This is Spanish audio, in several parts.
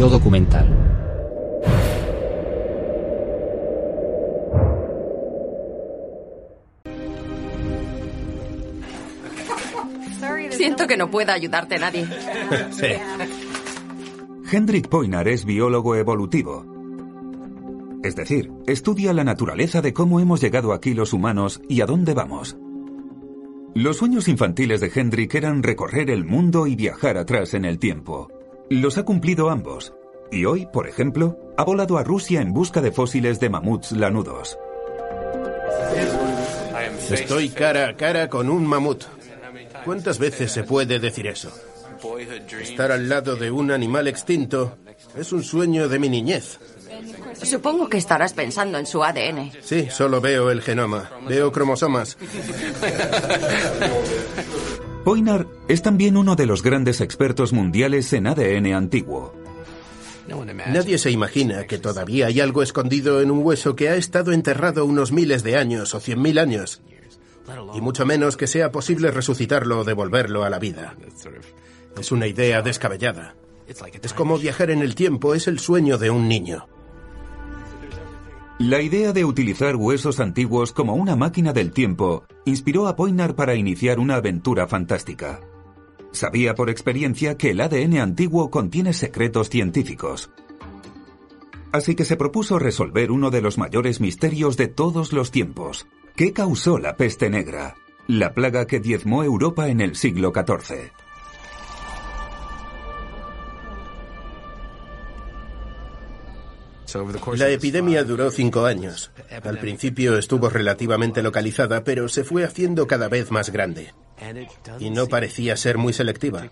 Yo documental. Siento que no pueda ayudarte nadie. sí. Hendrik Poinar es biólogo evolutivo. Es decir, estudia la naturaleza de cómo hemos llegado aquí los humanos y a dónde vamos. Los sueños infantiles de Hendrik eran recorrer el mundo y viajar atrás en el tiempo. Los ha cumplido ambos. Y hoy, por ejemplo, ha volado a Rusia en busca de fósiles de mamuts lanudos. Estoy cara a cara con un mamut. ¿Cuántas veces se puede decir eso? Estar al lado de un animal extinto es un sueño de mi niñez. Supongo que estarás pensando en su ADN. Sí, solo veo el genoma. Veo cromosomas. Poinar es también uno de los grandes expertos mundiales en ADN antiguo. Nadie se imagina que todavía hay algo escondido en un hueso que ha estado enterrado unos miles de años o cien mil años. Y mucho menos que sea posible resucitarlo o devolverlo a la vida. Es una idea descabellada. Es como viajar en el tiempo, es el sueño de un niño. La idea de utilizar huesos antiguos como una máquina del tiempo inspiró a Poinar para iniciar una aventura fantástica. Sabía por experiencia que el ADN antiguo contiene secretos científicos. Así que se propuso resolver uno de los mayores misterios de todos los tiempos. ¿Qué causó la peste negra? La plaga que diezmó Europa en el siglo XIV. La epidemia duró cinco años. Al principio estuvo relativamente localizada, pero se fue haciendo cada vez más grande. Y no parecía ser muy selectiva.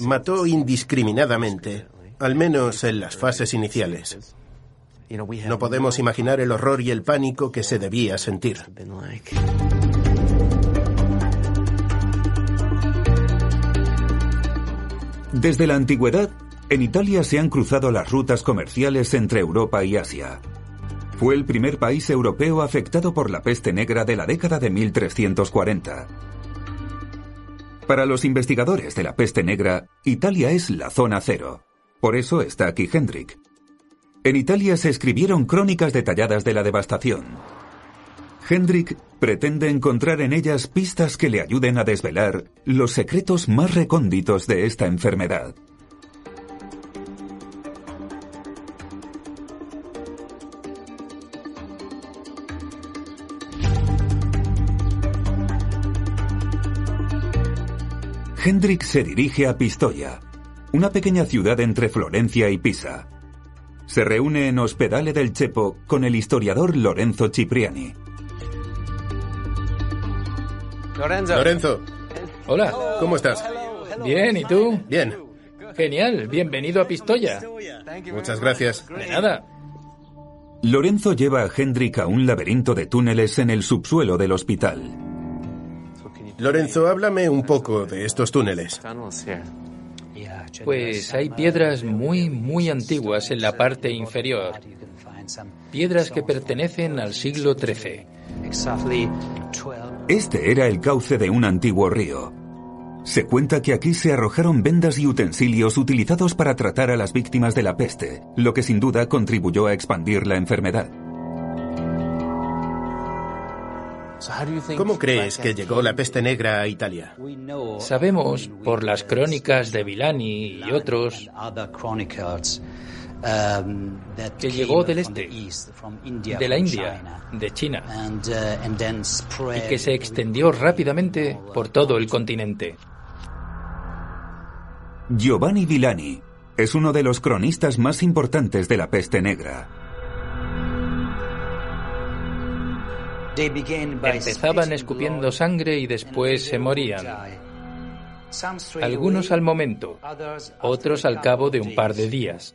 Mató indiscriminadamente, al menos en las fases iniciales. No podemos imaginar el horror y el pánico que se debía sentir. Desde la antigüedad, en Italia se han cruzado las rutas comerciales entre Europa y Asia. Fue el primer país europeo afectado por la peste negra de la década de 1340. Para los investigadores de la peste negra, Italia es la zona cero. Por eso está aquí Hendrik. En Italia se escribieron crónicas detalladas de la devastación. Hendrik pretende encontrar en ellas pistas que le ayuden a desvelar los secretos más recónditos de esta enfermedad. Hendrik se dirige a Pistoia, una pequeña ciudad entre Florencia y Pisa. Se reúne en Ospedale del Chepo con el historiador Lorenzo Cipriani. Lorenzo. Hola. ¿Cómo estás? Bien, ¿y tú? Bien. Genial, bienvenido a Pistoia. Muchas gracias. De nada. Lorenzo lleva a Hendrik a un laberinto de túneles en el subsuelo del hospital. Lorenzo, háblame un poco de estos túneles. Pues hay piedras muy, muy antiguas en la parte inferior. Piedras que pertenecen al siglo XIII. Este era el cauce de un antiguo río. Se cuenta que aquí se arrojaron vendas y utensilios utilizados para tratar a las víctimas de la peste, lo que sin duda contribuyó a expandir la enfermedad. ¿Cómo crees que llegó la peste negra a Italia? Sabemos, por las crónicas de Villani y otros, que llegó del este, de la India, de China, y que se extendió rápidamente por todo el continente. Giovanni Villani es uno de los cronistas más importantes de la peste negra. Empezaban escupiendo sangre y después se morían. Algunos al momento, otros al cabo de un par de días.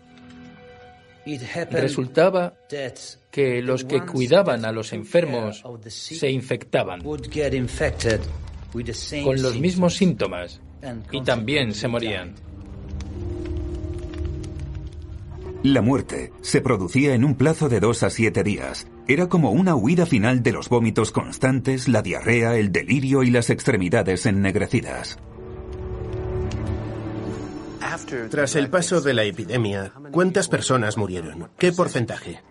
Resultaba que los que cuidaban a los enfermos se infectaban con los mismos síntomas y también se morían. La muerte se producía en un plazo de dos a siete días. Era como una huida final de los vómitos constantes, la diarrea, el delirio y las extremidades ennegrecidas. Tras el paso de la epidemia, ¿cuántas personas murieron? ¿Qué porcentaje?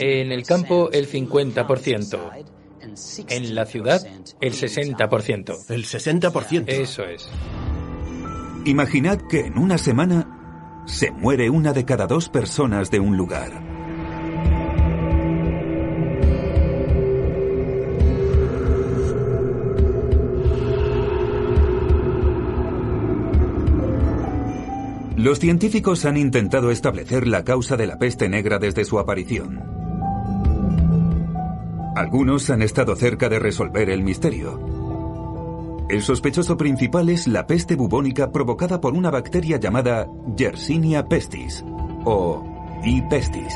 En el campo el 50%. En la ciudad el 60%. El 60%. Eso es. Imaginad que en una semana se muere una de cada dos personas de un lugar. Los científicos han intentado establecer la causa de la peste negra desde su aparición. Algunos han estado cerca de resolver el misterio, el sospechoso principal es la peste bubónica provocada por una bacteria llamada Yersinia pestis o E. pestis.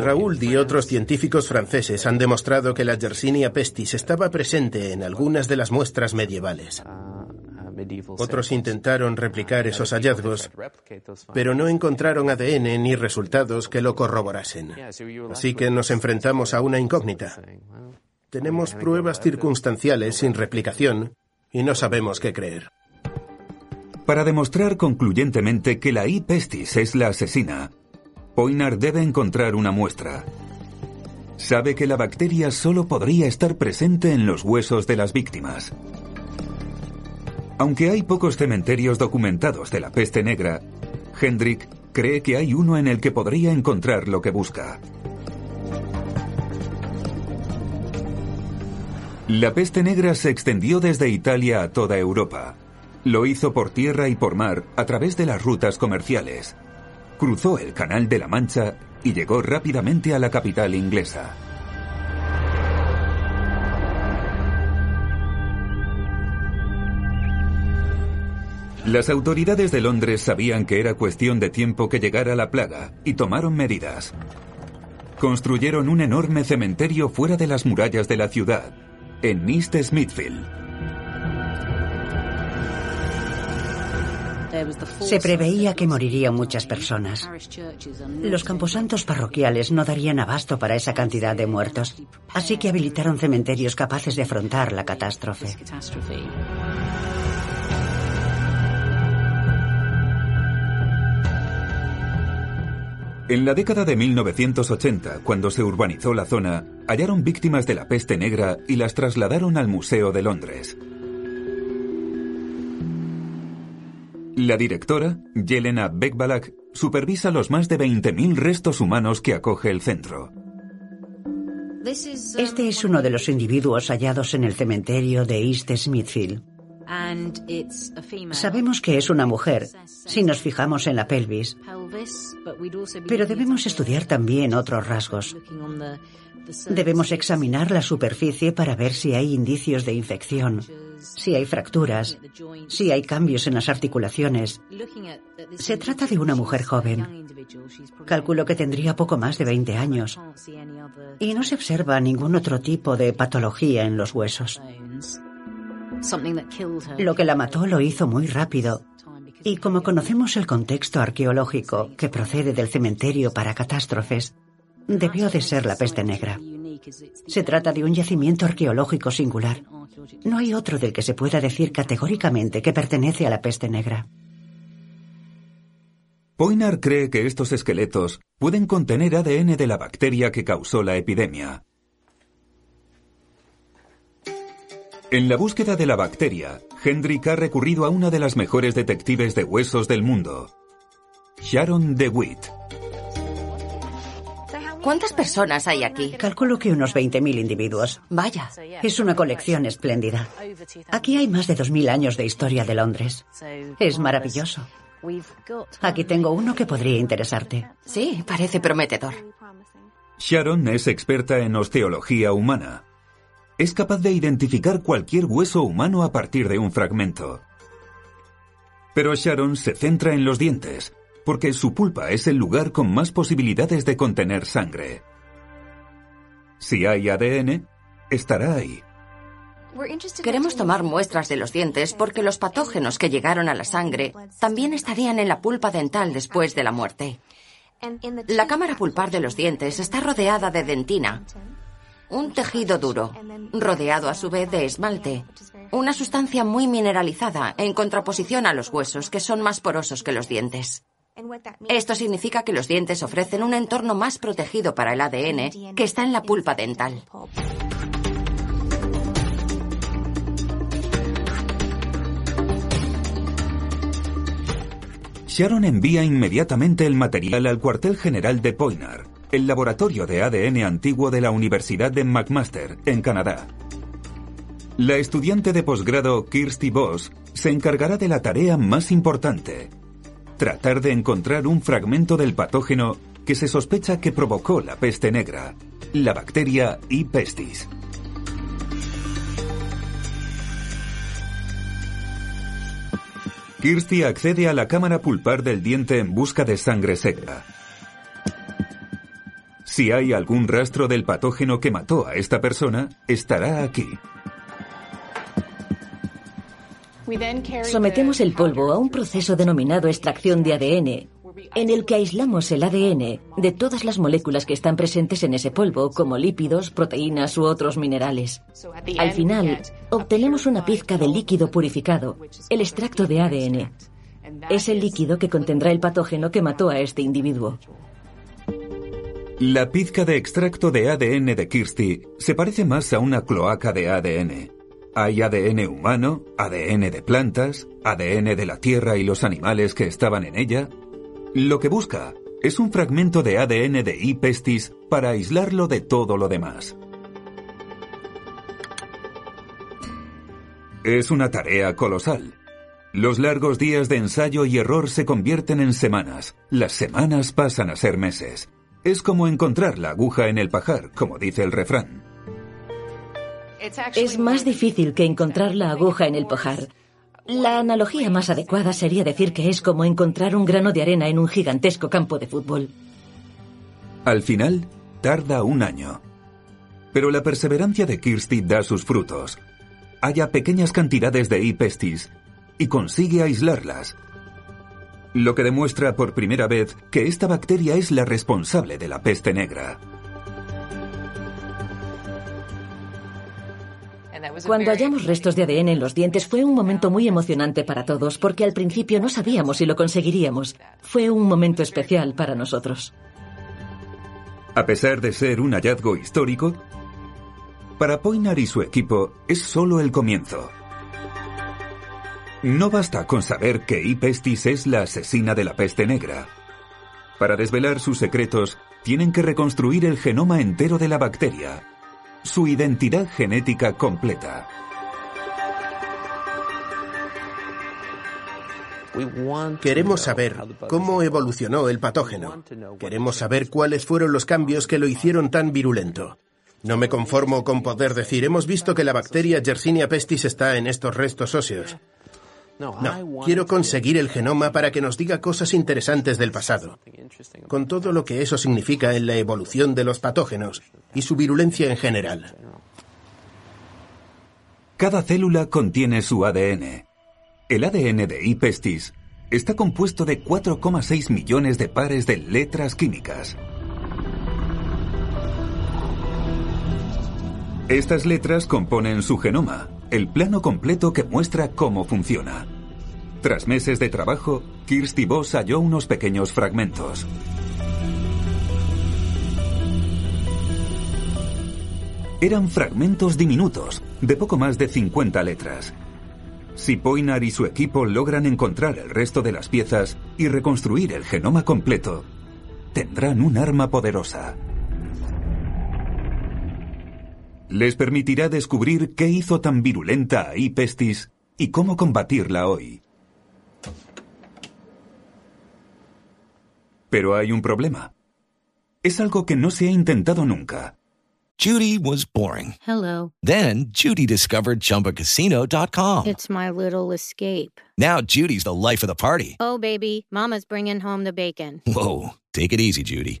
Raúl y otros científicos franceses han demostrado que la Yersinia pestis estaba presente en algunas de las muestras medievales. Otros intentaron replicar esos hallazgos, pero no encontraron ADN ni resultados que lo corroborasen. Así que nos enfrentamos a una incógnita. Tenemos pruebas circunstanciales sin replicación y no sabemos qué creer. Para demostrar concluyentemente que la I. pestis es la asesina, Poinar debe encontrar una muestra. Sabe que la bacteria solo podría estar presente en los huesos de las víctimas. Aunque hay pocos cementerios documentados de la peste negra, Hendrik cree que hay uno en el que podría encontrar lo que busca. La peste negra se extendió desde Italia a toda Europa. Lo hizo por tierra y por mar a través de las rutas comerciales. Cruzó el Canal de la Mancha y llegó rápidamente a la capital inglesa. Las autoridades de Londres sabían que era cuestión de tiempo que llegara la plaga y tomaron medidas. Construyeron un enorme cementerio fuera de las murallas de la ciudad, en East Smithfield. Se preveía que morirían muchas personas. Los camposantos parroquiales no darían abasto para esa cantidad de muertos, así que habilitaron cementerios capaces de afrontar la catástrofe. En la década de 1980, cuando se urbanizó la zona, hallaron víctimas de la peste negra y las trasladaron al Museo de Londres. La directora, Jelena Beckbalak, supervisa los más de 20.000 restos humanos que acoge el centro. Este es uno de los individuos hallados en el cementerio de East Smithfield. Sabemos que es una mujer si nos fijamos en la pelvis, pero debemos estudiar también otros rasgos. Debemos examinar la superficie para ver si hay indicios de infección, si hay fracturas, si hay cambios en las articulaciones. Se trata de una mujer joven. Calculo que tendría poco más de 20 años. Y no se observa ningún otro tipo de patología en los huesos. Lo que la mató lo hizo muy rápido. Y como conocemos el contexto arqueológico que procede del cementerio para catástrofes, debió de ser la peste negra. Se trata de un yacimiento arqueológico singular. No hay otro del que se pueda decir categóricamente que pertenece a la peste negra. Poinar cree que estos esqueletos pueden contener ADN de la bacteria que causó la epidemia. En la búsqueda de la bacteria, Hendrik ha recurrido a una de las mejores detectives de huesos del mundo, Sharon DeWitt. ¿Cuántas personas hay aquí? Calculo que unos 20.000 individuos. Vaya. Es una colección espléndida. Aquí hay más de 2.000 años de historia de Londres. Es maravilloso. Aquí tengo uno que podría interesarte. Sí, parece prometedor. Sharon es experta en osteología humana. Es capaz de identificar cualquier hueso humano a partir de un fragmento. Pero Sharon se centra en los dientes, porque su pulpa es el lugar con más posibilidades de contener sangre. Si hay ADN, estará ahí. Queremos tomar muestras de los dientes porque los patógenos que llegaron a la sangre también estarían en la pulpa dental después de la muerte. La cámara pulpar de los dientes está rodeada de dentina, un tejido duro, rodeado a su vez de esmalte, una sustancia muy mineralizada en contraposición a los huesos que son más porosos que los dientes. Esto significa que los dientes ofrecen un entorno más protegido para el ADN que está en la pulpa dental. Sharon envía inmediatamente el material al cuartel general de Poinar, el laboratorio de ADN antiguo de la Universidad de McMaster, en Canadá. La estudiante de posgrado Kirsty Voss se encargará de la tarea más importante, tratar de encontrar un fragmento del patógeno que se sospecha que provocó la peste negra, la bacteria E. pestis. Kirsty accede a la cámara pulpar del diente en busca de sangre seca. Si hay algún rastro del patógeno que mató a esta persona, estará aquí. Sometemos el polvo a un proceso denominado extracción de ADN, en el que aislamos el ADN de todas las moléculas que están presentes en ese polvo, como lípidos, proteínas u otros minerales. Al final, obtenemos una pizca de líquido purificado, el extracto de ADN. Es el líquido que contendrá el patógeno que mató a este individuo. La pizca de extracto de ADN de Kirsty se parece más a una cloaca de ADN. Hay ADN humano, ADN de plantas, ADN de la tierra y los animales que estaban en ella, lo que busca es un fragmento de ADN de E. pestis para aislarlo de todo lo demás. Es una tarea colosal. Los largos días de ensayo y error se convierten en semanas. Las semanas pasan a ser meses. Es como encontrar la aguja en el pajar, como dice el refrán. Es más difícil que encontrar la aguja en el pajar. La analogía más adecuada sería decir que es como encontrar un grano de arena en un gigantesco campo de fútbol. Al final, tarda un año. Pero la perseverancia de Kirsty da sus frutos. Halla pequeñas cantidades de E. pestis y consigue aislarlas. Lo que demuestra por primera vez que esta bacteria es la responsable de la peste negra. Cuando hallamos restos de ADN en los dientes fue un momento muy emocionante para todos porque al principio no sabíamos si lo conseguiríamos. Fue un momento especial para nosotros. A pesar de ser un hallazgo histórico, para Poinar y su equipo es solo el comienzo. No basta con saber que E. pestis es la asesina de la peste negra. Para desvelar sus secretos, tienen que reconstruir el genoma entero de la bacteria su identidad genética completa. Queremos saber cómo evolucionó el patógeno. Queremos saber cuáles fueron los cambios que lo hicieron tan virulento. No me conformo con poder decir, hemos visto que la bacteria Yersinia pestis está en estos restos óseos. No, quiero conseguir el genoma para que nos diga cosas interesantes del pasado, con todo lo que eso significa en la evolución de los patógenos y su virulencia en general. Cada célula contiene su ADN. El ADN de E. pestis está compuesto de 4,6 millones de pares de letras químicas. Estas letras componen su genoma, el plano completo que muestra cómo funciona. Tras meses de trabajo, Kirsty Voss halló unos pequeños fragmentos. Eran fragmentos diminutos, de poco más de 50 letras. Si Poinar y su equipo logran encontrar el resto de las piezas y reconstruir el genoma completo, tendrán un arma poderosa les permitirá descubrir qué hizo tan virulenta a pestis y cómo combatirla hoy. Pero hay un problema. Es algo que no se ha intentado nunca. Judy was boring. Hello. Then Judy discovered ChumbaCasino.com. It's my little escape. Now Judy's the life of the party. Oh, baby, Mama's bringing home the bacon. Whoa, take it easy, Judy.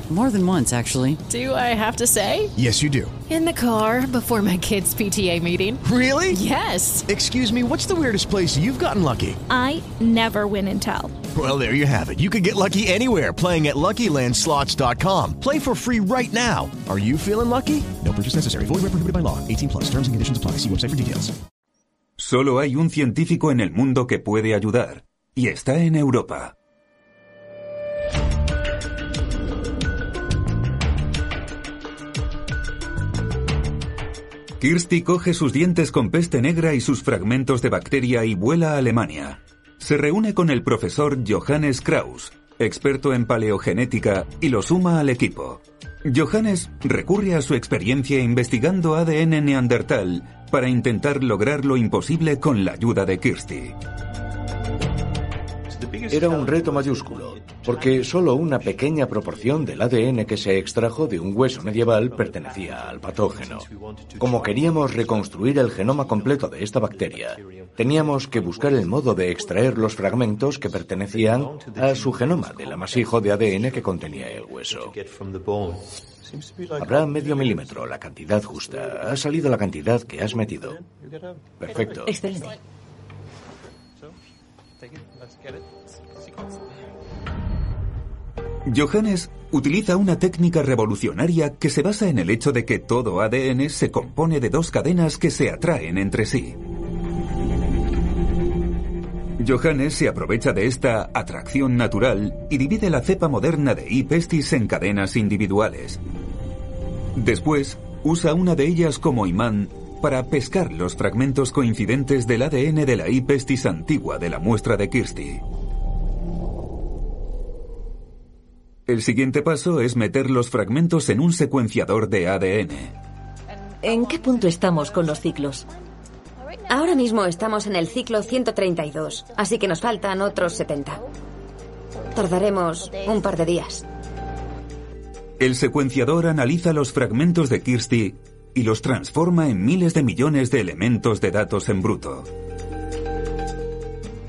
More than once, actually. Do I have to say? Yes, you do. In the car before my kids' PTA meeting. Really? Yes. Excuse me, what's the weirdest place you've gotten lucky? I never win and tell. Well, there you have it. You can get lucky anywhere playing at LuckyLandSlots.com. Play for free right now. Are you feeling lucky? No purchase necessary. Void where prohibited by law. 18 plus. Terms and conditions apply. See website for details. Solo hay un científico en el mundo que puede ayudar, y está en Europa. Kirsty coge sus dientes con peste negra y sus fragmentos de bacteria y vuela a Alemania. Se reúne con el profesor Johannes Kraus, experto en paleogenética, y lo suma al equipo. Johannes recurre a su experiencia investigando ADN neandertal para intentar lograr lo imposible con la ayuda de Kirsty. Era un reto mayúsculo, porque solo una pequeña proporción del ADN que se extrajo de un hueso medieval pertenecía al patógeno. Como queríamos reconstruir el genoma completo de esta bacteria, teníamos que buscar el modo de extraer los fragmentos que pertenecían a su genoma del amasijo de ADN que contenía el hueso. Habrá medio milímetro, la cantidad justa. Ha salido la cantidad que has metido. Perfecto. Excelente. Johannes utiliza una técnica revolucionaria que se basa en el hecho de que todo ADN se compone de dos cadenas que se atraen entre sí. Johannes se aprovecha de esta atracción natural y divide la cepa moderna de E. pestis en cadenas individuales. Después, usa una de ellas como imán para pescar los fragmentos coincidentes del ADN de la E. pestis antigua de la muestra de Kirsty. El siguiente paso es meter los fragmentos en un secuenciador de ADN. ¿En qué punto estamos con los ciclos? Ahora mismo estamos en el ciclo 132, así que nos faltan otros 70. Tardaremos un par de días. El secuenciador analiza los fragmentos de Kirsty y los transforma en miles de millones de elementos de datos en bruto.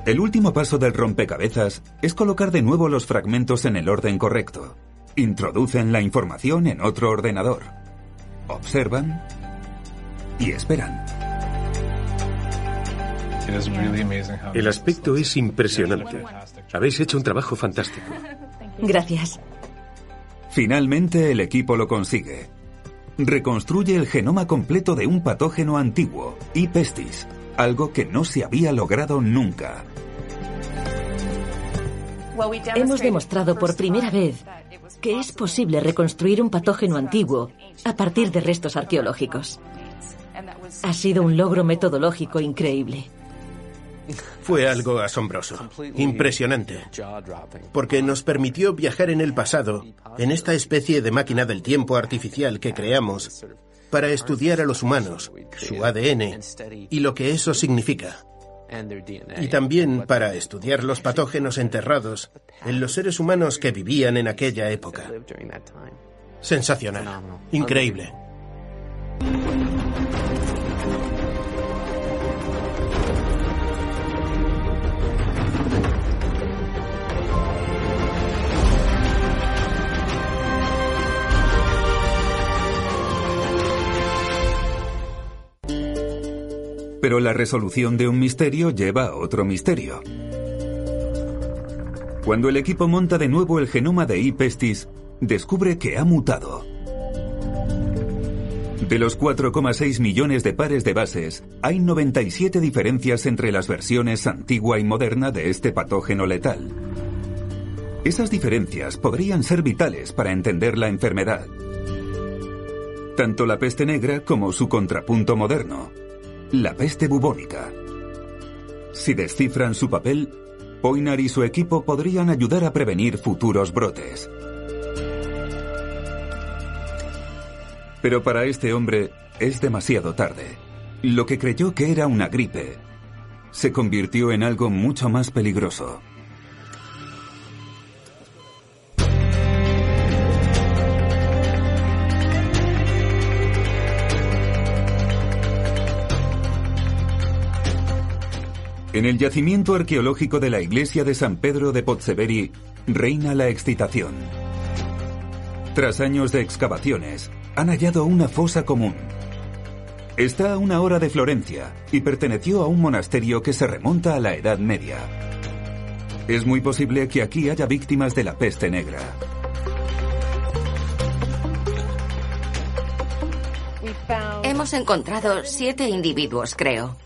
El último paso del rompecabezas es colocar de nuevo los fragmentos en el orden correcto. Introducen la información en otro ordenador. Observan y esperan. El aspecto es impresionante. Habéis hecho un trabajo fantástico. Gracias. Finalmente el equipo lo consigue. Reconstruye el genoma completo de un patógeno antiguo, E. pestis, algo que no se había logrado nunca. Hemos demostrado por primera vez que es posible reconstruir un patógeno antiguo a partir de restos arqueológicos. Ha sido un logro metodológico increíble. Fue algo asombroso, impresionante, porque nos permitió viajar en el pasado, en esta especie de máquina del tiempo artificial que creamos, para estudiar a los humanos, su ADN y lo que eso significa. Y también para estudiar los patógenos enterrados en los seres humanos que vivían en aquella época. Sensacional, increíble. Pero la resolución de un misterio lleva a otro misterio. Cuando el equipo monta de nuevo el genoma de E. pestis, descubre que ha mutado. De los 4,6 millones de pares de bases, hay 97 diferencias entre las versiones antigua y moderna de este patógeno letal. Esas diferencias podrían ser vitales para entender la enfermedad. tanto la peste negra como su contrapunto moderno, la peste bubónica. Si descifran su papel, Poinar y su equipo podrían ayudar a prevenir futuros brotes. Pero para este hombre es demasiado tarde. Lo que creyó que era una gripe se convirtió en algo mucho más peligroso. En el yacimiento arqueológico de la iglesia de San Pedro de Pozzeveri reina la excitación. Tras años de excavaciones, han hallado una fosa común. Está a una hora de Florencia y perteneció a un monasterio que se remonta a la Edad Media. Es muy posible que aquí haya víctimas de la peste negra. Hemos encontrado siete individuos, creo.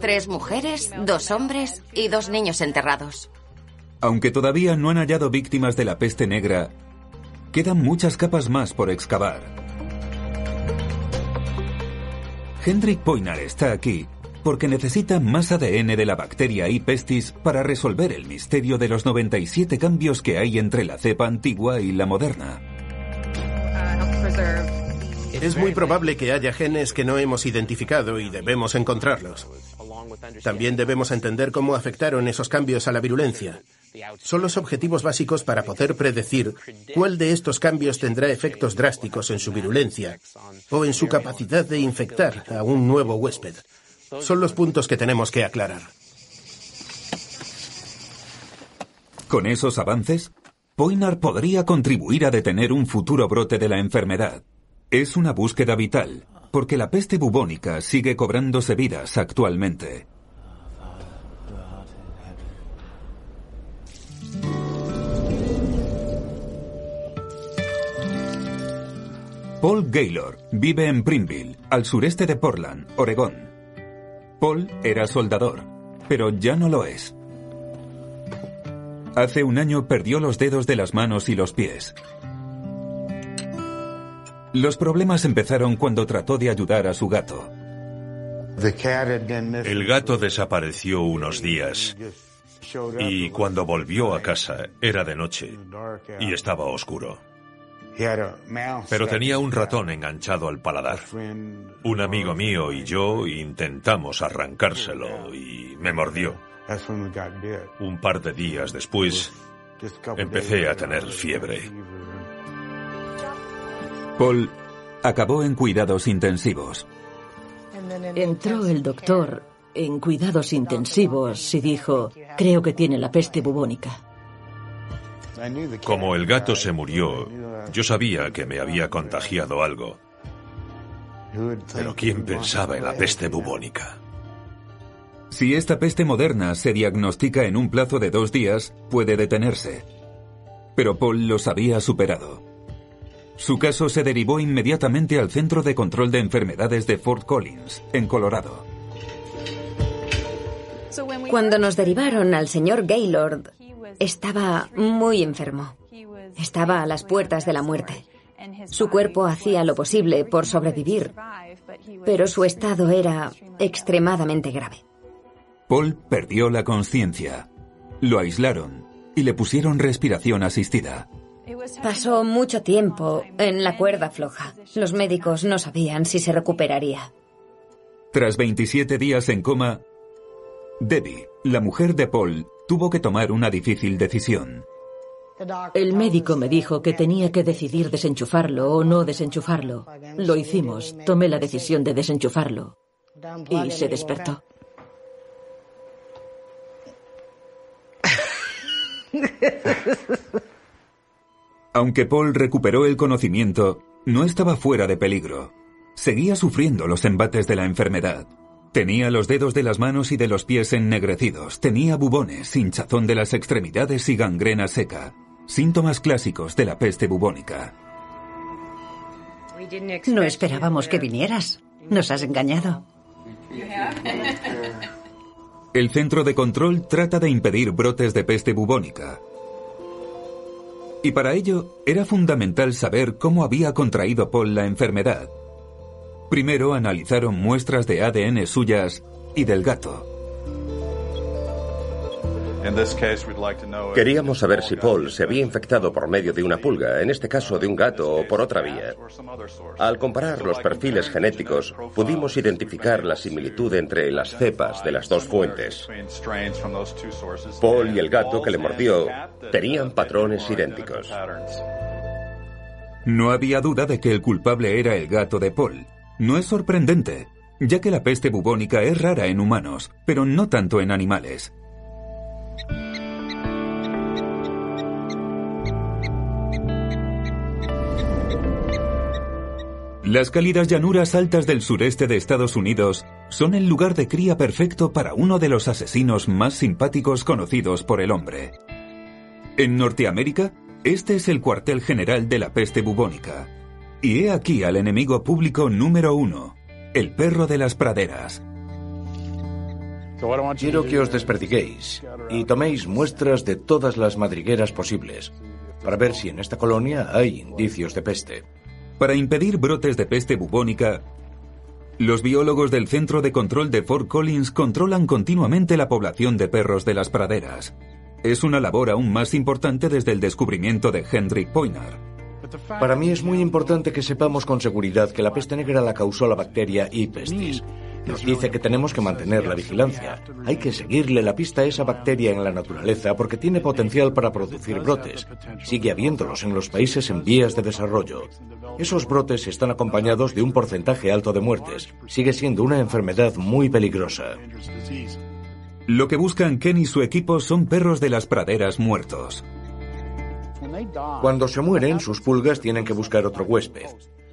Tres mujeres, dos hombres y dos niños enterrados. Aunque todavía no han hallado víctimas de la peste negra, quedan muchas capas más por excavar. Hendrik Poinar está aquí porque necesita más ADN de la bacteria E. pestis para resolver el misterio de los 97 cambios que hay entre la cepa antigua y la moderna. Es muy probable que haya genes que no hemos identificado y debemos encontrarlos. También debemos entender cómo afectaron esos cambios a la virulencia. Son los objetivos básicos para poder predecir cuál de estos cambios tendrá efectos drásticos en su virulencia o en su capacidad de infectar a un nuevo huésped. Son los puntos que tenemos que aclarar. Con esos avances, Poinar podría contribuir a detener un futuro brote de la enfermedad. Es una búsqueda vital, porque la peste bubónica sigue cobrándose vidas actualmente. Paul Gaylor vive en Prineville, al sureste de Portland, Oregón. Paul era soldador, pero ya no lo es. Hace un año perdió los dedos de las manos y los pies. Los problemas empezaron cuando trató de ayudar a su gato. El gato desapareció unos días y cuando volvió a casa era de noche y estaba oscuro. Pero tenía un ratón enganchado al paladar. Un amigo mío y yo intentamos arrancárselo y me mordió. Un par de días después empecé a tener fiebre. Paul acabó en cuidados intensivos. Entró el doctor en cuidados intensivos y dijo, creo que tiene la peste bubónica. Como el gato se murió, yo sabía que me había contagiado algo. Pero ¿quién pensaba en la peste bubónica? Si esta peste moderna se diagnostica en un plazo de dos días, puede detenerse. Pero Paul los había superado. Su caso se derivó inmediatamente al Centro de Control de Enfermedades de Fort Collins, en Colorado. Cuando nos derivaron al señor Gaylord, estaba muy enfermo. Estaba a las puertas de la muerte. Su cuerpo hacía lo posible por sobrevivir, pero su estado era extremadamente grave. Paul perdió la conciencia. Lo aislaron y le pusieron respiración asistida. Pasó mucho tiempo en la cuerda floja. Los médicos no sabían si se recuperaría. Tras 27 días en coma, Debbie, la mujer de Paul, tuvo que tomar una difícil decisión. El médico me dijo que tenía que decidir desenchufarlo o no desenchufarlo. Lo hicimos. Tomé la decisión de desenchufarlo. Y se despertó. Aunque Paul recuperó el conocimiento, no estaba fuera de peligro. Seguía sufriendo los embates de la enfermedad. Tenía los dedos de las manos y de los pies ennegrecidos, tenía bubones, hinchazón de las extremidades y gangrena seca, síntomas clásicos de la peste bubónica. No esperábamos que vinieras. Nos has engañado. El centro de control trata de impedir brotes de peste bubónica. Y para ello era fundamental saber cómo había contraído Paul la enfermedad Primero analizaron muestras de ADN suyas y del gato. Queríamos saber si Paul se había infectado por medio de una pulga, en este caso de un gato o por otra vía. Al comparar los perfiles genéticos, pudimos identificar la similitud entre las cepas de las dos fuentes. Paul y el gato que le mordió tenían patrones idénticos. No había duda de que el culpable era el gato de Paul. No es sorprendente, ya que la peste bubónica es rara en humanos, pero no tanto en animales. Las cálidas llanuras altas del sureste de Estados Unidos son el lugar de cría perfecto para uno de los asesinos más simpáticos conocidos por el hombre. En Norteamérica, este es el cuartel general de la peste bubónica. Y he aquí al enemigo público número uno, el perro de las praderas. Quiero que os despertiguéis y toméis muestras de todas las madrigueras posibles para ver si en esta colonia hay indicios de peste. Para impedir brotes de peste bubónica, los biólogos del Centro de Control de Fort Collins controlan continuamente la población de perros de las praderas. Es una labor aún más importante desde el descubrimiento de Hendrik Poinar. Para mí es muy importante que sepamos con seguridad que la peste negra la causó la bacteria E. pestis. Nos dice que tenemos que mantener la vigilancia. Hay que seguirle la pista a esa bacteria en la naturaleza porque tiene potencial para producir brotes. Sigue habiéndolos en los países en vías de desarrollo. Esos brotes están acompañados de un porcentaje alto de muertes. Sigue siendo una enfermedad muy peligrosa. Lo que buscan Ken y su equipo son perros de las praderas muertos. Cuando se mueren, sus pulgas tienen que buscar otro huésped.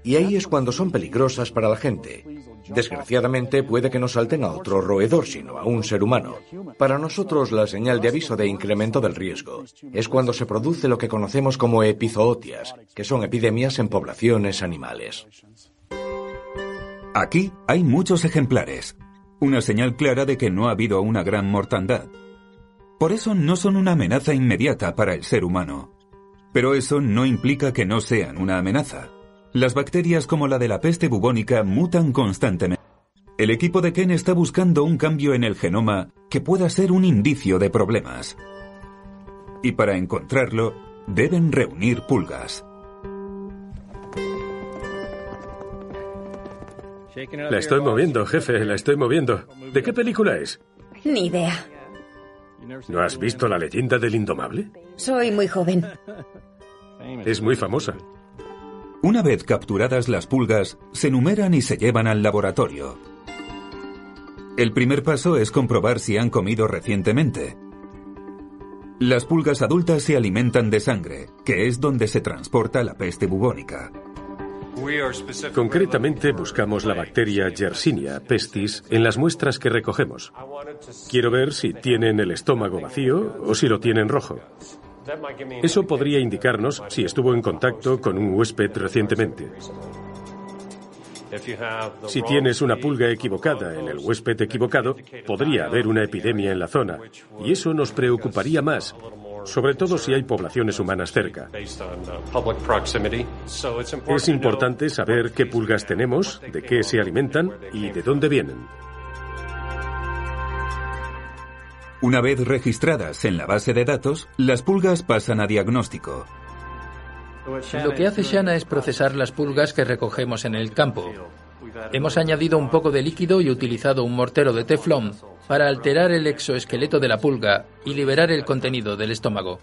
Y ahí es cuando son peligrosas para la gente. Desgraciadamente puede que no salten a otro roedor, sino a un ser humano. Para nosotros la señal de aviso de incremento del riesgo es cuando se produce lo que conocemos como epizootias, que son epidemias en poblaciones animales. Aquí hay muchos ejemplares, una señal clara de que no ha habido una gran mortandad. Por eso no son una amenaza inmediata para el ser humano. Pero eso no implica que no sean una amenaza. Las bacterias como la de la peste bubónica mutan constantemente. El equipo de Ken está buscando un cambio en el genoma que pueda ser un indicio de problemas. Y para encontrarlo, deben reunir pulgas. La estoy moviendo, jefe, la estoy moviendo. ¿De qué película es? Ni idea. ¿No has visto la leyenda del indomable? Soy muy joven. Es muy famosa. Una vez capturadas las pulgas, se numeran y se llevan al laboratorio. El primer paso es comprobar si han comido recientemente. Las pulgas adultas se alimentan de sangre, que es donde se transporta la peste bubónica. Concretamente buscamos la bacteria Yersinia pestis en las muestras que recogemos. Quiero ver si tienen el estómago vacío o si lo tienen rojo. Eso podría indicarnos si estuvo en contacto con un huésped recientemente. Si tienes una pulga equivocada en el huésped equivocado, podría haber una epidemia en la zona, y eso nos preocuparía más, sobre todo si hay poblaciones humanas cerca. Es importante saber qué pulgas tenemos, de qué se alimentan y de dónde vienen. Una vez registradas en la base de datos, las pulgas pasan a diagnóstico. Lo que hace Shanna es procesar las pulgas que recogemos en el campo. Hemos añadido un poco de líquido y utilizado un mortero de teflón para alterar el exoesqueleto de la pulga y liberar el contenido del estómago.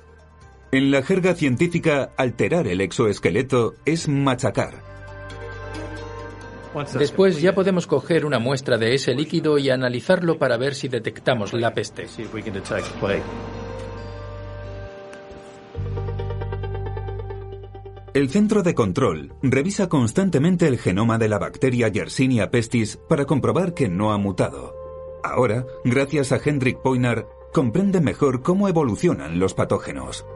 En la jerga científica, alterar el exoesqueleto es machacar. Después ya podemos coger una muestra de ese líquido y analizarlo para ver si detectamos la peste. El centro de control revisa constantemente el genoma de la bacteria Yersinia pestis para comprobar que no ha mutado. Ahora, gracias a Hendrik Poinar, comprende mejor cómo evolucionan los patógenos.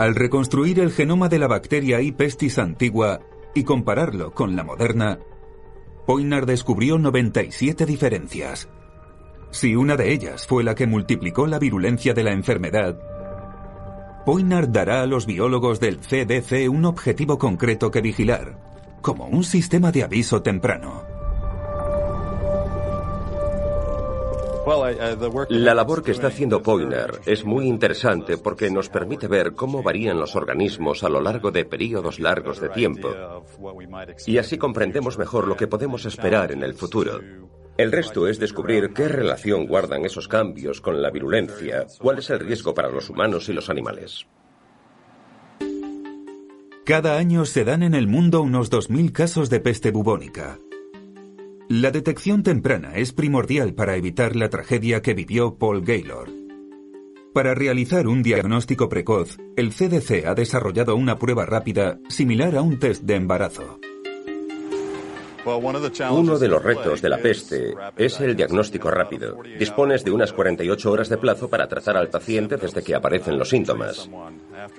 Al reconstruir el genoma de la bacteria E. pestis antigua y compararlo con la moderna, Poinar descubrió 97 diferencias. Si una de ellas fue la que multiplicó la virulencia de la enfermedad, Poinar dará a los biólogos del CDC un objetivo concreto que vigilar, como un sistema de aviso temprano. La labor que está haciendo Poiner es muy interesante porque nos permite ver cómo varían los organismos a lo largo de periodos largos de tiempo. Y así comprendemos mejor lo que podemos esperar en el futuro. El resto es descubrir qué relación guardan esos cambios con la virulencia, cuál es el riesgo para los humanos y los animales. Cada año se dan en el mundo unos 2.000 casos de peste bubónica. La detección temprana es primordial para evitar la tragedia que vivió Paul Gaylor. Para realizar un diagnóstico precoz, el CDC ha desarrollado una prueba rápida similar a un test de embarazo. Uno de los retos de la peste es el diagnóstico rápido. Dispones de unas 48 horas de plazo para tratar al paciente desde que aparecen los síntomas.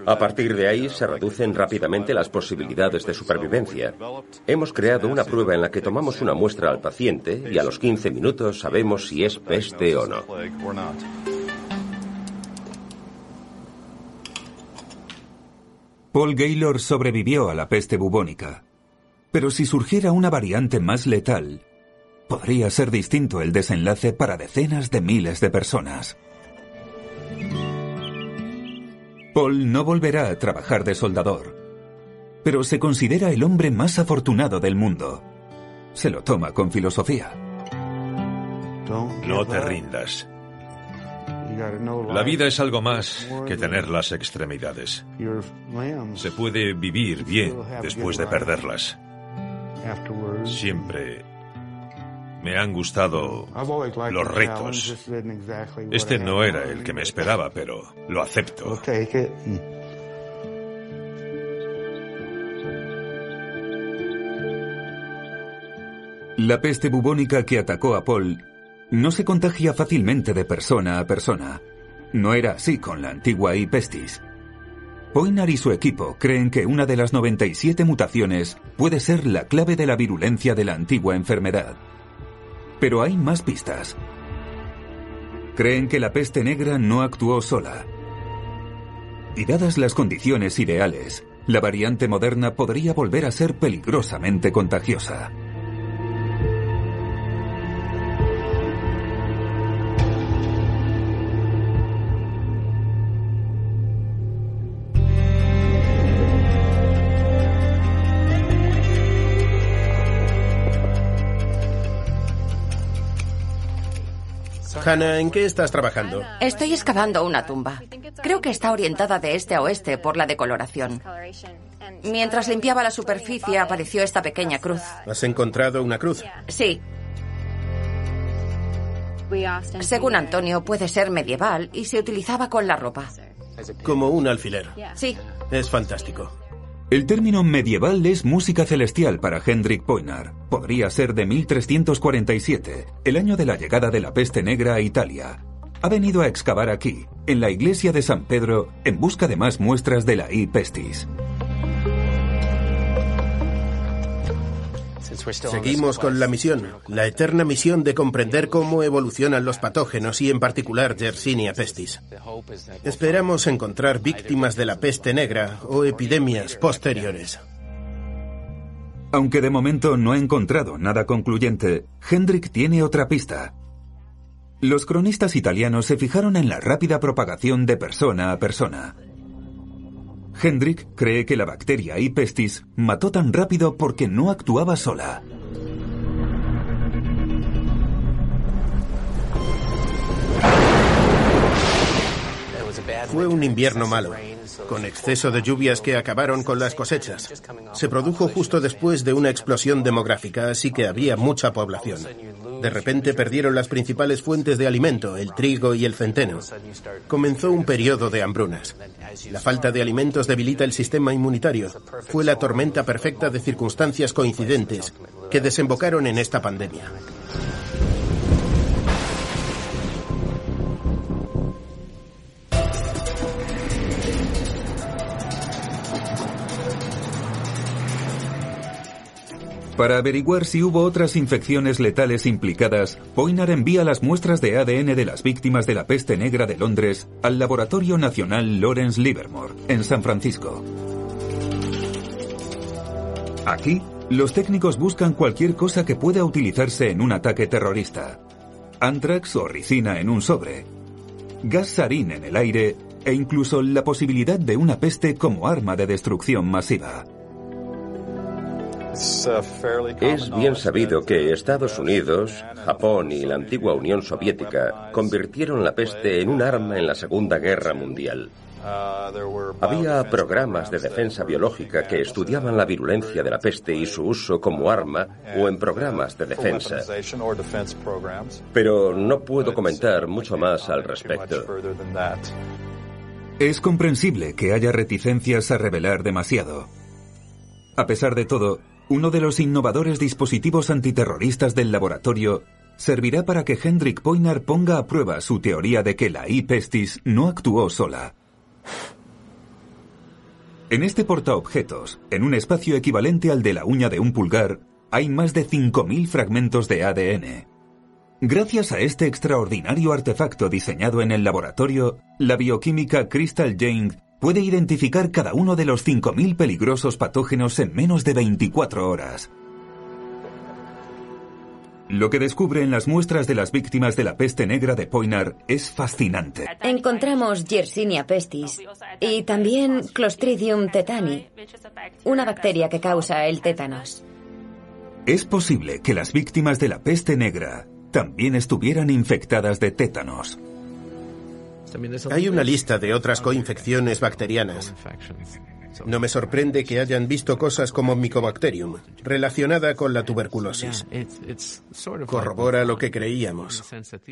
A partir de ahí se reducen rápidamente las posibilidades de supervivencia. Hemos creado una prueba en la que tomamos una muestra al paciente y a los 15 minutos sabemos si es peste o no. Paul Gaylor sobrevivió a la peste bubónica. Pero si surgiera una variante más letal, podría ser distinto el desenlace para decenas de miles de personas. Paul no volverá a trabajar de soldador, pero se considera el hombre más afortunado del mundo. Se lo toma con filosofía. No te rindas. La vida es algo más que tener las extremidades. Se puede vivir bien después de perderlas. Siempre me han gustado los retos. Este no era el que me esperaba, pero lo acepto. La peste bubónica que atacó a Paul no se contagia fácilmente de persona a persona. No era así con la antigua I pestis. Poinar y su equipo creen que una de las 97 mutaciones puede ser la clave de la virulencia de la antigua enfermedad. Pero hay más pistas. Creen que la peste negra no actuó sola. Y dadas las condiciones ideales, la variante moderna podría volver a ser peligrosamente contagiosa. Hannah, ¿en qué estás trabajando? Estoy excavando una tumba. Creo que está orientada de este a oeste por la decoloración. Mientras limpiaba la superficie apareció esta pequeña cruz. ¿Has encontrado una cruz? Sí. Según Antonio, puede ser medieval y se utilizaba con la ropa. Como un alfiler. Sí. Es fantástico. El término medieval es música celestial para Hendrik Poinar. Podría ser de 1347, el año de la llegada de la peste negra a Italia. Ha venido a excavar aquí, en la iglesia de San Pedro, en busca de más muestras de la I pestis. Seguimos con la misión, la eterna misión de comprender cómo evolucionan los patógenos y en particular Yersinia pestis. Esperamos encontrar víctimas de la peste negra o epidemias posteriores. Aunque de momento no ha encontrado nada concluyente, Hendrik tiene otra pista. Los cronistas italianos se fijaron en la rápida propagación de persona a persona. Hendrik cree que la bacteria E. pestis mató tan rápido porque no actuaba sola. Fue un invierno malo, con exceso de lluvias que acabaron con las cosechas. Se produjo justo después de una explosión demográfica, así que había mucha población. De repente perdieron las principales fuentes de alimento, el trigo y el centeno. Comenzó un periodo de hambrunas. La falta de alimentos debilita el sistema inmunitario. Fue la tormenta perfecta de circunstancias coincidentes que desembocaron en esta pandemia. Para averiguar si hubo otras infecciones letales implicadas, Poinar envía las muestras de ADN de las víctimas de la peste negra de Londres al Laboratorio Nacional Lawrence Livermore, en San Francisco. Aquí, los técnicos buscan cualquier cosa que pueda utilizarse en un ataque terrorista. Antrax o ricina en un sobre, gas sarín en el aire e incluso la posibilidad de una peste como arma de destrucción masiva. Es bien sabido que Estados Unidos, Japón y la antigua Unión Soviética convirtieron la peste en un arma en la Segunda Guerra Mundial. Había programas de defensa biológica que estudiaban la virulencia de la peste y su uso como arma o en programas de defensa. Pero no puedo comentar mucho más al respecto. Es comprensible que haya reticencias a revelar demasiado. A pesar de todo, uno de los innovadores dispositivos antiterroristas del laboratorio servirá para que Hendrik Poinar ponga a prueba su teoría de que la I. pestis no actuó sola. En este portaobjetos, en un espacio equivalente al de la uña de un pulgar, hay más de 5.000 fragmentos de ADN. Gracias a este extraordinario artefacto diseñado en el laboratorio, la bioquímica Crystal Jane puede identificar cada uno de los 5.000 peligrosos patógenos en menos de 24 horas. Lo que descubre en las muestras de las víctimas de la peste negra de Poinar es fascinante. Encontramos Yersinia pestis y también Clostridium tetani, una bacteria que causa el tétanos. Es posible que las víctimas de la peste negra también estuvieran infectadas de tétanos. Hay una lista de otras coinfecciones bacterianas. No me sorprende que hayan visto cosas como Mycobacterium, relacionada con la tuberculosis. Corrobora lo que creíamos,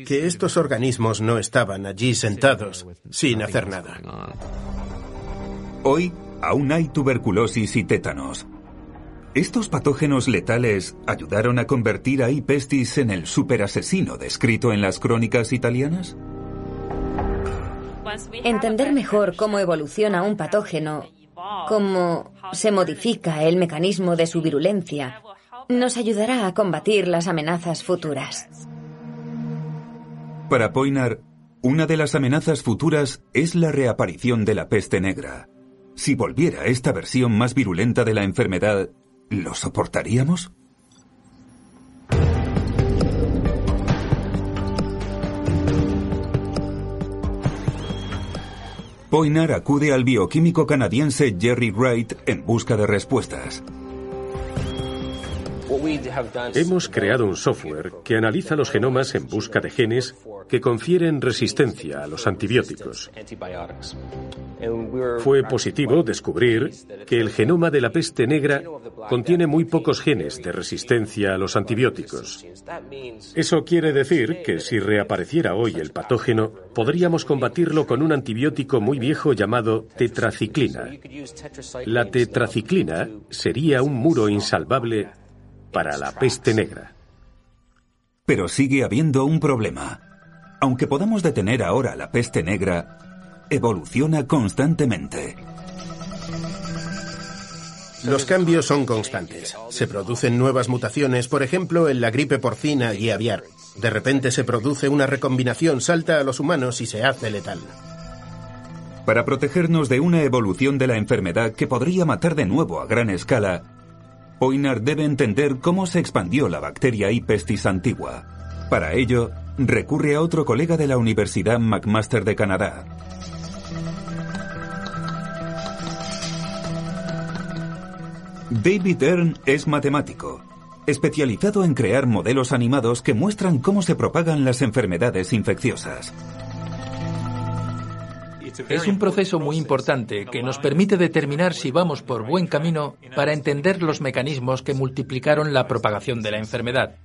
que estos organismos no estaban allí sentados sin hacer nada. Hoy aún hay tuberculosis y tétanos. ¿Estos patógenos letales ayudaron a convertir a I. pestis en el superasesino descrito en las crónicas italianas? Entender mejor cómo evoluciona un patógeno cómo se modifica el mecanismo de su virulencia, nos ayudará a combatir las amenazas futuras. Para Poinar, una de las amenazas futuras es la reaparición de la peste negra. Si volviera esta versión más virulenta de la enfermedad, ¿lo soportaríamos? Poinar acude al bioquímico canadiense Jerry Wright en busca de respuestas. Hemos creado un software que analiza los genomas en busca de genes que confieren resistencia a los antibióticos. Fue positivo descubrir que el genoma de la peste negra contiene muy pocos genes de resistencia a los antibióticos. Eso quiere decir que si reapareciera hoy el patógeno, podríamos combatirlo con un antibiótico muy viejo llamado tetraciclina. La tetraciclina sería un muro insalvable para la peste negra. Pero sigue habiendo un problema. Aunque podamos detener ahora la peste negra, evoluciona constantemente. Los cambios son constantes. Se producen nuevas mutaciones, por ejemplo, en la gripe porcina y aviar. De repente se produce una recombinación, salta a los humanos y se hace letal. Para protegernos de una evolución de la enfermedad que podría matar de nuevo a gran escala, Poinar debe entender cómo se expandió la bacteria E. pestis antigua. Para ello, recurre a otro colega de la Universidad McMaster de Canadá, David Earn es matemático, especializado en crear modelos animados que muestran cómo se propagan las enfermedades infecciosas. Es un proceso muy importante que nos permite determinar si vamos por buen camino para entender los mecanismos que multiplicaron la propagación de la enfermedad.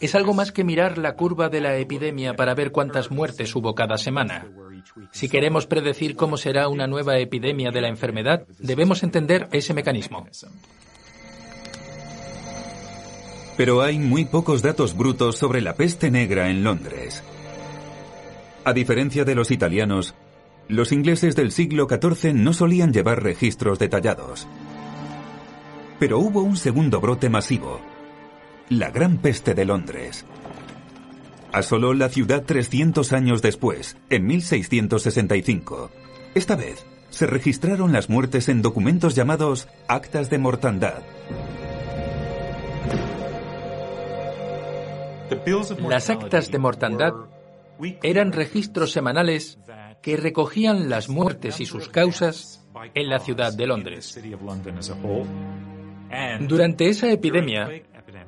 Es algo más que mirar la curva de la epidemia para ver cuántas muertes hubo cada semana. Si queremos predecir cómo será una nueva epidemia de la enfermedad, debemos entender ese mecanismo. Pero hay muy pocos datos brutos sobre la peste negra en Londres. A diferencia de los italianos, los ingleses del siglo XIV no solían llevar registros detallados. Pero hubo un segundo brote masivo, la Gran Peste de Londres. Asoló la ciudad 300 años después, en 1665. Esta vez, se registraron las muertes en documentos llamados actas de mortandad. Las actas de mortandad eran registros semanales que recogían las muertes y sus causas en la ciudad de Londres. Durante esa epidemia,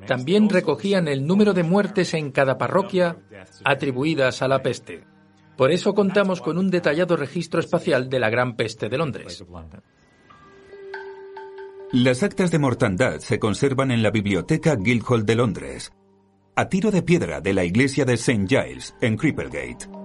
también recogían el número de muertes en cada parroquia atribuidas a la peste. Por eso contamos con un detallado registro espacial de la Gran Peste de Londres. Las actas de mortandad se conservan en la Biblioteca Guildhall de Londres, a tiro de piedra de la iglesia de St. Giles, en Cripplegate.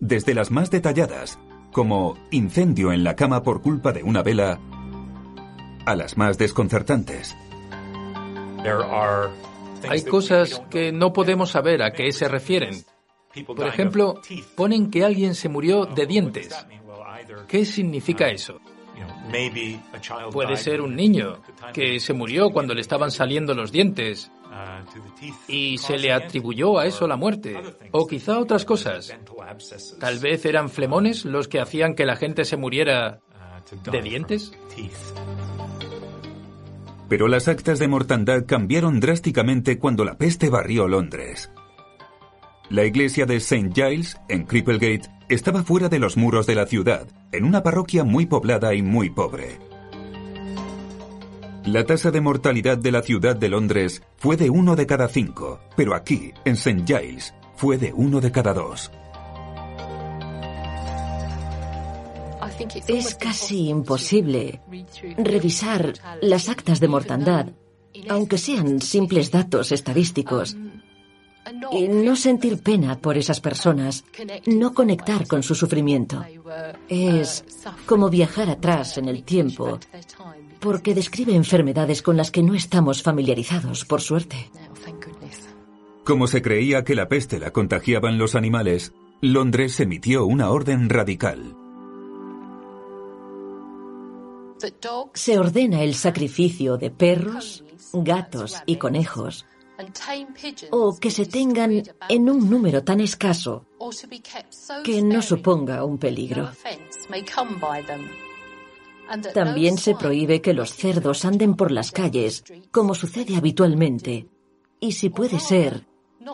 Desde las más detalladas, como incendio en la cama por culpa de una vela, a las más desconcertantes. Hay cosas que no podemos saber a qué se refieren. Por ejemplo, ponen que alguien se murió de dientes. ¿Qué significa eso? Puede ser un niño que se murió cuando le estaban saliendo los dientes y se le atribuyó a eso la muerte. O quizá otras cosas. Tal vez eran flemones los que hacían que la gente se muriera de dientes. Pero las actas de mortandad cambiaron drásticamente cuando la peste barrió Londres. La iglesia de St. Giles, en Cripplegate, estaba fuera de los muros de la ciudad, en una parroquia muy poblada y muy pobre. La tasa de mortalidad de la ciudad de Londres fue de uno de cada cinco, pero aquí, en St. Giles, fue de uno de cada dos. Es casi imposible revisar las actas de mortandad, aunque sean simples datos estadísticos, y no sentir pena por esas personas, no conectar con su sufrimiento. Es como viajar atrás en el tiempo, porque describe enfermedades con las que no estamos familiarizados, por suerte. Como se creía que la peste la contagiaban los animales, Londres emitió una orden radical. Se ordena el sacrificio de perros, gatos y conejos, o que se tengan en un número tan escaso que no suponga un peligro. También se prohíbe que los cerdos anden por las calles, como sucede habitualmente, y si puede ser,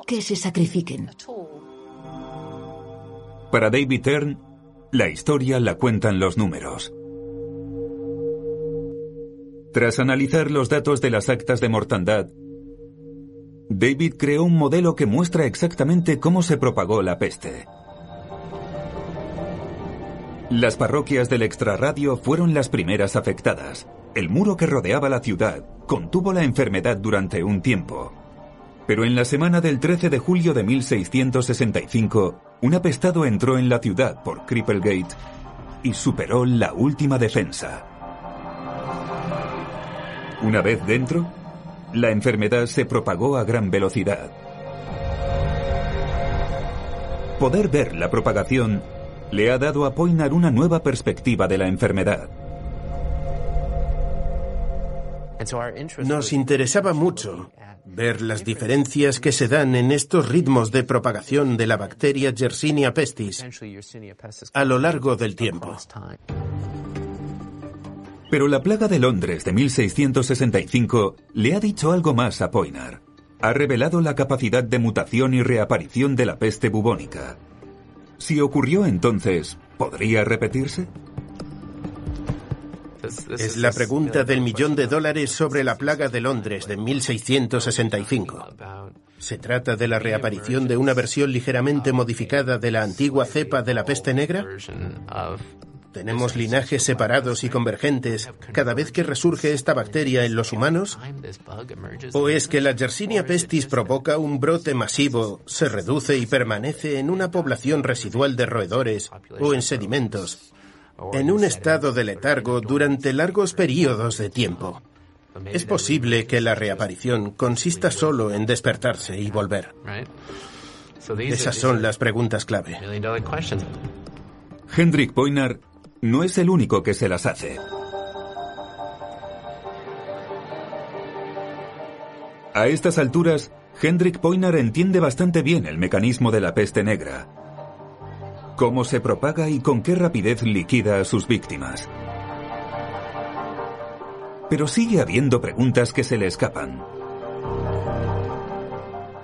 que se sacrifiquen. Para David Tern, la historia la cuentan los números. Tras analizar los datos de las actas de mortandad, David creó un modelo que muestra exactamente cómo se propagó la peste. Las parroquias del extrarradio fueron las primeras afectadas. El muro que rodeaba la ciudad contuvo la enfermedad durante un tiempo. Pero en la semana del 13 de julio de 1665, un apestado entró en la ciudad por Cripplegate y superó la última defensa. Una vez dentro, la enfermedad se propagó a gran velocidad. Poder ver la propagación le ha dado a Poinar una nueva perspectiva de la enfermedad. Nos interesaba mucho ver las diferencias que se dan en estos ritmos de propagación de la bacteria Yersinia pestis a lo largo del tiempo. Pero la plaga de Londres de 1665 le ha dicho algo más a Poinar. Ha revelado la capacidad de mutación y reaparición de la peste bubónica. Si ocurrió entonces, ¿podría repetirse? Es la pregunta del millón de dólares sobre la plaga de Londres de 1665. ¿Se trata de la reaparición de una versión ligeramente modificada de la antigua cepa de la peste negra? ¿Tenemos linajes separados y convergentes cada vez que resurge esta bacteria en los humanos? ¿O es que la Yersinia pestis provoca un brote masivo, se reduce y permanece en una población residual de roedores o en sedimentos, en un estado de letargo durante largos periodos de tiempo? Es posible que la reaparición consista solo en despertarse y volver. Esas son las preguntas clave. Hendrik Poinar no es el único que se las hace. A estas alturas, Hendrik Poinar entiende bastante bien el mecanismo de la peste negra, cómo se propaga y con qué rapidez liquida a sus víctimas. Pero sigue habiendo preguntas que se le escapan.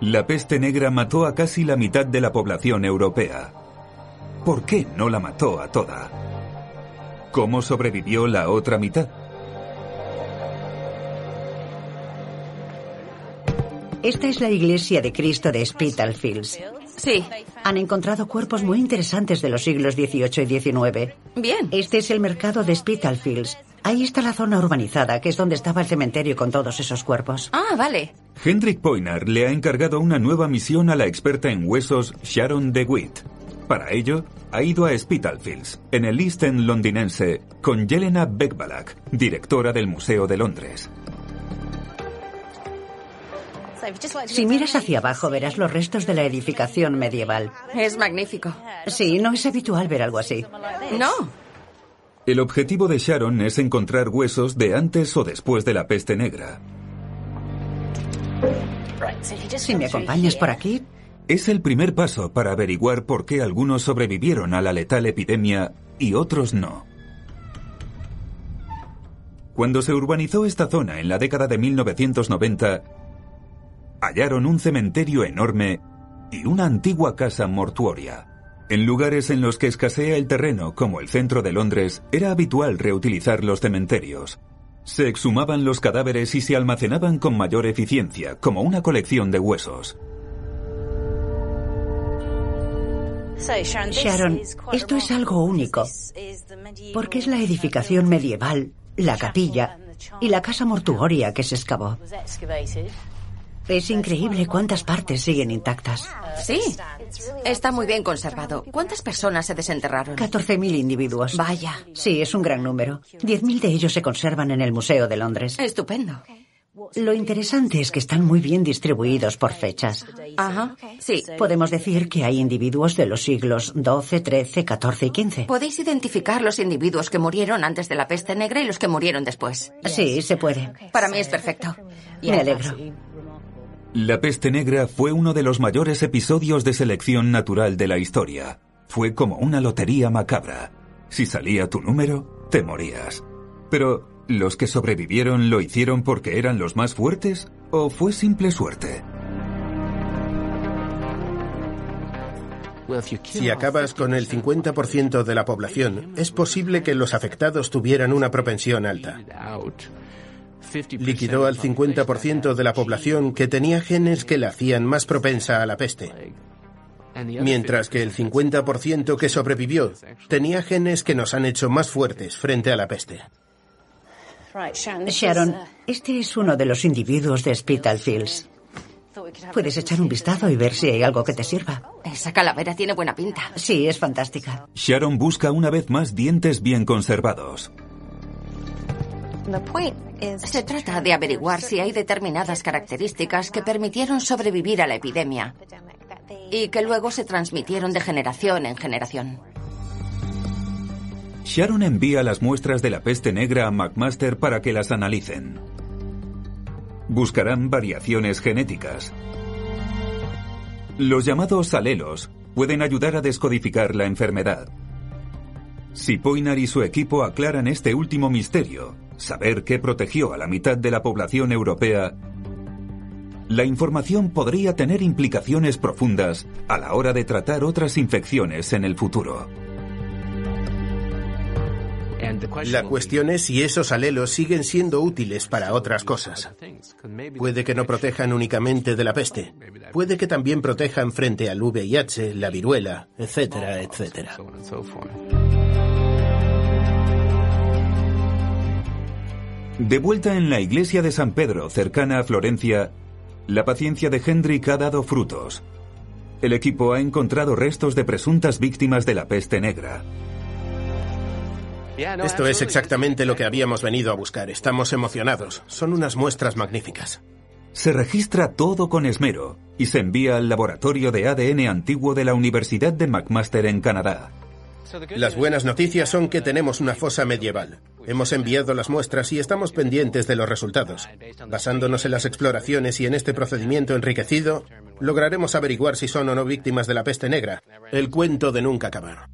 La peste negra mató a casi la mitad de la población europea. ¿Por qué no la mató a toda? ¿Cómo sobrevivió la otra mitad? Esta es la iglesia de Cristo de Spitalfields. Sí. Han encontrado cuerpos muy interesantes de los siglos XVIII y XIX. Bien. Este es el mercado de Spitalfields. Ahí está la zona urbanizada, que es donde estaba el cementerio con todos esos cuerpos. Ah, vale. Hendrik Poinar le ha encargado una nueva misión a la experta en huesos Sharon DeWitt. Para ello, ha ido a Spitalfields, en el East End londinense, con Jelena Beckbalak, directora del Museo de Londres. Si miras hacia abajo verás los restos de la edificación medieval. Es magnífico. Sí, no es habitual ver algo así. No. El objetivo de Sharon es encontrar huesos de antes o después de la peste negra. Si me acompañas por aquí, es el primer paso para averiguar por qué algunos sobrevivieron a la letal epidemia y otros no. Cuando se urbanizó esta zona en la década de 1990, hallaron un cementerio enorme y una antigua casa mortuoria. En lugares en los que escasea el terreno, como el centro de Londres, era habitual reutilizar los cementerios. Se exhumaban los cadáveres y se almacenaban con mayor eficiencia, como una colección de huesos. Sharon, esto es algo único, porque es la edificación medieval, la capilla y la casa mortuoria que se excavó. Es increíble cuántas partes siguen intactas. Sí, está muy bien conservado. ¿Cuántas personas se desenterraron? 14.000 individuos. Vaya. Sí, es un gran número. 10.000 de ellos se conservan en el Museo de Londres. Estupendo. Lo interesante es que están muy bien distribuidos por fechas. Ajá, sí. Podemos decir que hay individuos de los siglos XII, XIII, XIV y XV. Podéis identificar los individuos que murieron antes de la peste negra y los que murieron después. Sí, se puede. Para mí es perfecto. Me alegro. La peste negra fue uno de los mayores episodios de selección natural de la historia. Fue como una lotería macabra. Si salía tu número, te morías. Pero, ¿los que sobrevivieron lo hicieron porque eran los más fuertes o fue simple suerte? Si acabas con el 50% de la población, es posible que los afectados tuvieran una propensión alta. Liquidó al 50% de la población que tenía genes que la hacían más propensa a la peste. Mientras que el 50% que sobrevivió tenía genes que nos han hecho más fuertes frente a la peste. Sharon, este es uno de los individuos de Spitalfields. Puedes echar un vistazo y ver si hay algo que te sirva. Esa calavera tiene buena pinta. Sí, es fantástica. Sharon busca una vez más dientes bien conservados. Se trata de averiguar si hay determinadas características que permitieron sobrevivir a la epidemia y que luego se transmitieron de generación en generación. Sharon envía las muestras de la peste negra a McMaster para que las analicen. Buscarán variaciones genéticas. Los llamados alelos pueden ayudar a descodificar la enfermedad. Si Poinar y su equipo aclaran este último misterio, saber qué protegió a la mitad de la población europea, la información podría tener implicaciones profundas a la hora de tratar otras infecciones en el futuro. La cuestión es si esos alelos siguen siendo útiles para otras cosas. Puede que no protejan únicamente de la peste. Puede que también protejan frente al VIH, la viruela, etcétera, etcétera. De vuelta en la iglesia de San Pedro, cercana a Florencia, la paciencia de Hendrik ha dado frutos. El equipo ha encontrado restos de presuntas víctimas de la peste negra. Esto es exactamente lo que habíamos venido a buscar. Estamos emocionados. Son unas muestras magníficas. Se registra todo con esmero y se envía al laboratorio de ADN antiguo de la Universidad de McMaster en Canadá. Las buenas noticias son que tenemos una fosa medieval. Hemos enviado las muestras y estamos pendientes de los resultados. Basándonos en las exploraciones y en este procedimiento enriquecido, lograremos averiguar si son o no víctimas de la peste negra. El cuento de nunca acabar.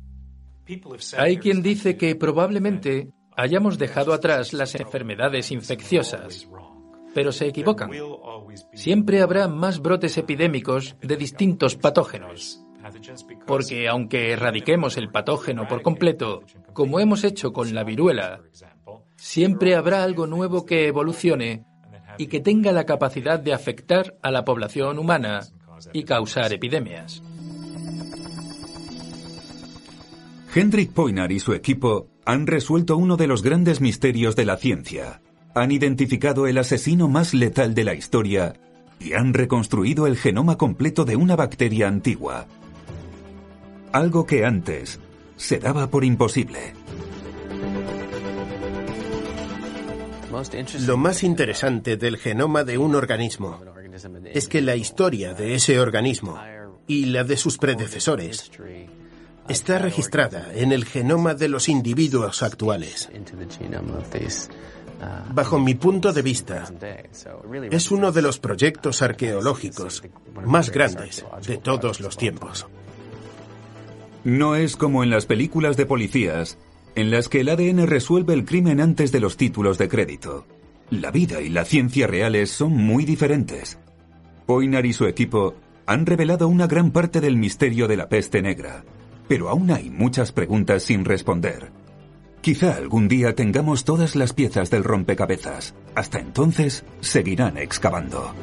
Hay quien dice que probablemente hayamos dejado atrás las enfermedades infecciosas, pero se equivocan. Siempre habrá más brotes epidémicos de distintos patógenos. Porque aunque erradiquemos el patógeno por completo, como hemos hecho con la viruela, siempre habrá algo nuevo que evolucione y que tenga la capacidad de afectar a la población humana y causar epidemias. Hendrik Poinar y su equipo han resuelto uno de los grandes misterios de la ciencia. Han identificado el asesino más letal de la historia y han reconstruido el genoma completo de una bacteria antigua. Algo que antes se daba por imposible. Lo más interesante del genoma de un organismo es que la historia de ese organismo y la de sus predecesores está registrada en el genoma de los individuos actuales. Bajo mi punto de vista, es uno de los proyectos arqueológicos más grandes de todos los tiempos. No es como en las películas de policías, en las que el ADN resuelve el crimen antes de los títulos de crédito. La vida y la ciencia reales son muy diferentes. Poinar y su equipo han revelado una gran parte del misterio de la peste negra pero aún hay muchas preguntas sin responder. Quizá algún día tengamos todas las piezas del rompecabezas. Hasta entonces, seguirán excavando.